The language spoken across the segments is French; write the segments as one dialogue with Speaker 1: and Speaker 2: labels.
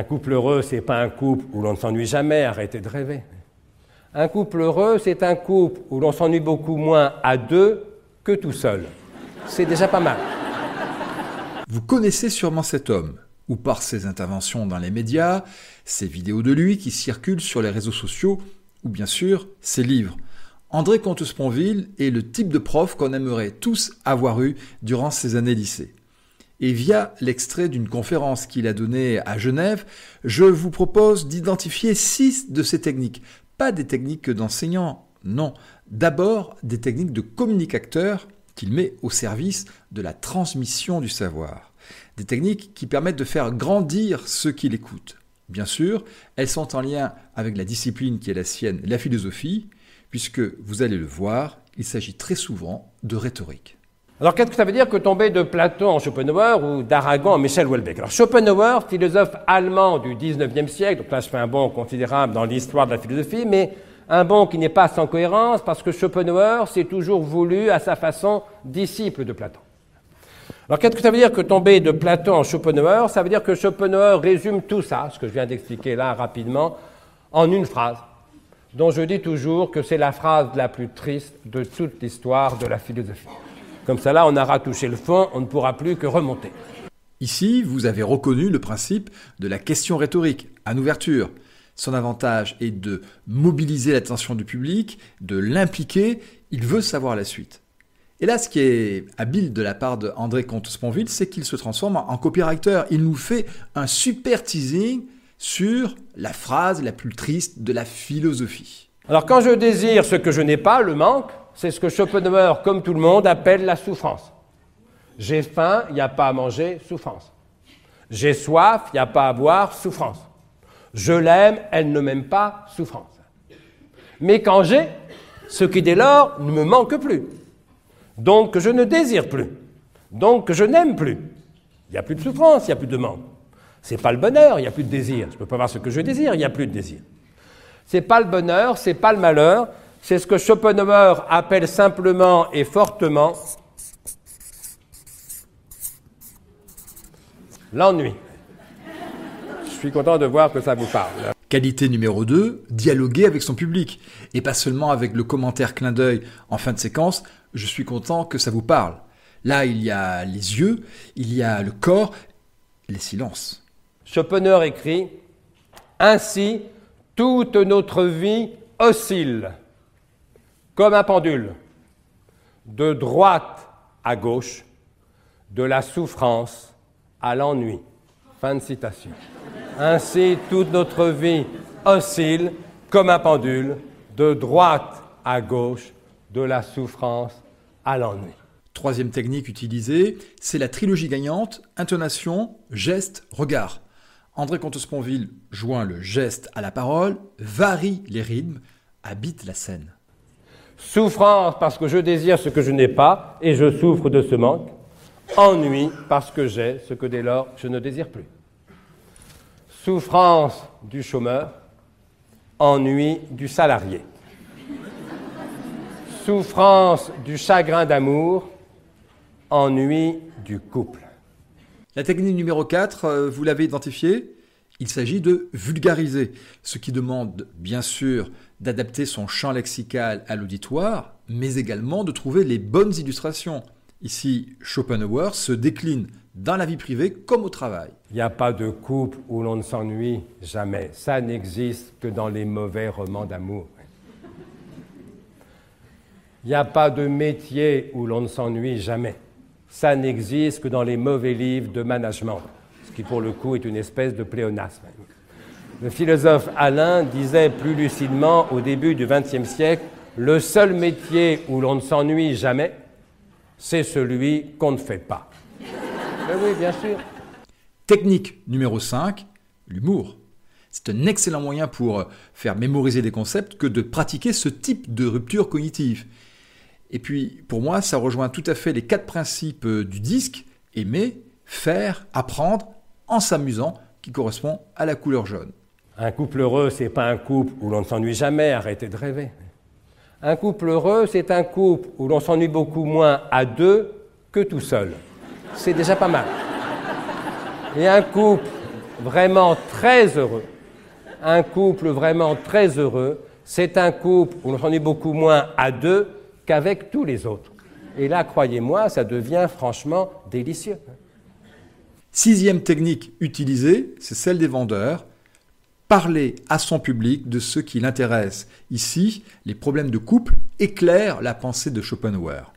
Speaker 1: Un couple heureux, c'est pas un couple où l'on ne s'ennuie jamais, arrêtez de rêver. Un couple heureux, c'est un couple où l'on s'ennuie beaucoup moins à deux que tout seul. C'est déjà pas mal.
Speaker 2: Vous connaissez sûrement cet homme, ou par ses interventions dans les médias, ses vidéos de lui qui circulent sur les réseaux sociaux, ou bien sûr ses livres. André Comte-Sponville est le type de prof qu'on aimerait tous avoir eu durant ses années lycée. Et via l'extrait d'une conférence qu'il a donnée à Genève, je vous propose d'identifier six de ces techniques. Pas des techniques d'enseignant, non. D'abord des techniques de communicateur qu'il met au service de la transmission du savoir. Des techniques qui permettent de faire grandir ceux qui l'écoutent. Bien sûr, elles sont en lien avec la discipline qui est la sienne, la philosophie, puisque vous allez le voir, il s'agit très souvent de rhétorique.
Speaker 1: Alors qu'est-ce que ça veut dire que tomber de Platon en Schopenhauer ou d'Aragon en Michel Houellebecq? Alors Schopenhauer, philosophe allemand du 19e siècle, donc là je fais un bond considérable dans l'histoire de la philosophie, mais un bond qui n'est pas sans cohérence parce que Schopenhauer s'est toujours voulu à sa façon disciple de Platon. Alors qu'est-ce que ça veut dire que tomber de Platon en Schopenhauer? Ça veut dire que Schopenhauer résume tout ça, ce que je viens d'expliquer là rapidement, en une phrase, dont je dis toujours que c'est la phrase la plus triste de toute l'histoire de la philosophie. Comme ça là, on aura touché le fond, on ne pourra plus que remonter.
Speaker 2: Ici, vous avez reconnu le principe de la question rhétorique, en ouverture. Son avantage est de mobiliser l'attention du public, de l'impliquer, il veut savoir la suite. Et là, ce qui est habile de la part de André Comte-Sponville, c'est qu'il se transforme en copywriter. Il nous fait un super teasing sur la phrase la plus triste de la philosophie.
Speaker 1: Alors quand je désire ce que je n'ai pas, le manque, c'est ce que Schopenhauer, comme tout le monde, appelle la souffrance. J'ai faim, il n'y a pas à manger, souffrance. J'ai soif, il n'y a pas à boire, souffrance. Je l'aime, elle ne m'aime pas, souffrance. Mais quand j'ai, ce qui dès lors ne me manque plus. Donc je ne désire plus. Donc je n'aime plus. Il n'y a plus de souffrance, il n'y a plus de manque. C'est pas le bonheur, il n'y a plus de désir. Je ne peux pas voir ce que je désire, il n'y a plus de désir. C'est pas le bonheur, c'est pas le malheur, c'est ce que Schopenhauer appelle simplement et fortement l'ennui. Je suis content de voir que ça vous parle.
Speaker 2: Qualité numéro 2, dialoguer avec son public. Et pas seulement avec le commentaire clin d'œil en fin de séquence, je suis content que ça vous parle. Là, il y a les yeux, il y a le corps, les silences.
Speaker 1: Schopenhauer écrit Ainsi, toute notre vie oscille comme un pendule, de droite à gauche, de la souffrance à l'ennui. Fin de citation. Ainsi, toute notre vie oscille comme un pendule, de droite à gauche, de la souffrance à l'ennui.
Speaker 2: Troisième technique utilisée, c'est la trilogie gagnante, intonation, geste, regard. André Comte-Sponville joint le geste à la parole, varie les rythmes, habite la scène.
Speaker 1: Souffrance parce que je désire ce que je n'ai pas et je souffre de ce manque. Ennui parce que j'ai ce que dès lors je ne désire plus. Souffrance du chômeur, ennui du salarié. Souffrance du chagrin d'amour, ennui du couple.
Speaker 2: La technique numéro 4, euh, vous l'avez identifiée Il s'agit de vulgariser, ce qui demande bien sûr d'adapter son champ lexical à l'auditoire, mais également de trouver les bonnes illustrations. Ici, Schopenhauer se décline dans la vie privée comme au travail.
Speaker 1: Il n'y a pas de couple où l'on ne s'ennuie jamais. Ça n'existe que dans les mauvais romans d'amour. Il n'y a pas de métier où l'on ne s'ennuie jamais. Ça n'existe que dans les mauvais livres de management, ce qui pour le coup est une espèce de pléonasme. Le philosophe Alain disait plus lucidement au début du XXe siècle, le seul métier où l'on ne s'ennuie jamais, c'est celui qu'on ne fait pas. Mais oui, bien sûr.
Speaker 2: Technique numéro 5, l'humour. C'est un excellent moyen pour faire mémoriser des concepts que de pratiquer ce type de rupture cognitive. Et puis, pour moi, ça rejoint tout à fait les quatre principes du disque aimer, faire, apprendre, en s'amusant, qui correspond à la couleur jaune.
Speaker 1: Un couple heureux, c'est pas un couple où l'on ne s'ennuie jamais, arrêtez de rêver. Un couple heureux, c'est un couple où l'on s'ennuie beaucoup moins à deux que tout seul. C'est déjà pas mal. Et un couple vraiment très heureux, un couple vraiment très heureux, c'est un couple où on en est beaucoup moins à deux qu'avec tous les autres. Et là, croyez-moi, ça devient franchement délicieux.
Speaker 2: Sixième technique utilisée, c'est celle des vendeurs. Parler à son public de ce qui l'intéresse. Ici, les problèmes de couple éclairent la pensée de Schopenhauer.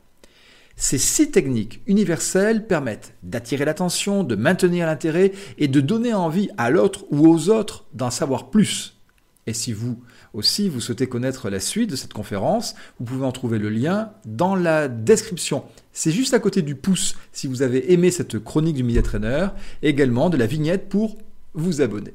Speaker 2: Ces six techniques universelles permettent d'attirer l'attention, de maintenir l'intérêt et de donner envie à l'autre ou aux autres d'en savoir plus. Et si vous aussi vous souhaitez connaître la suite de cette conférence, vous pouvez en trouver le lien dans la description. C'est juste à côté du pouce si vous avez aimé cette chronique du Media Trainer, également de la vignette pour vous abonner.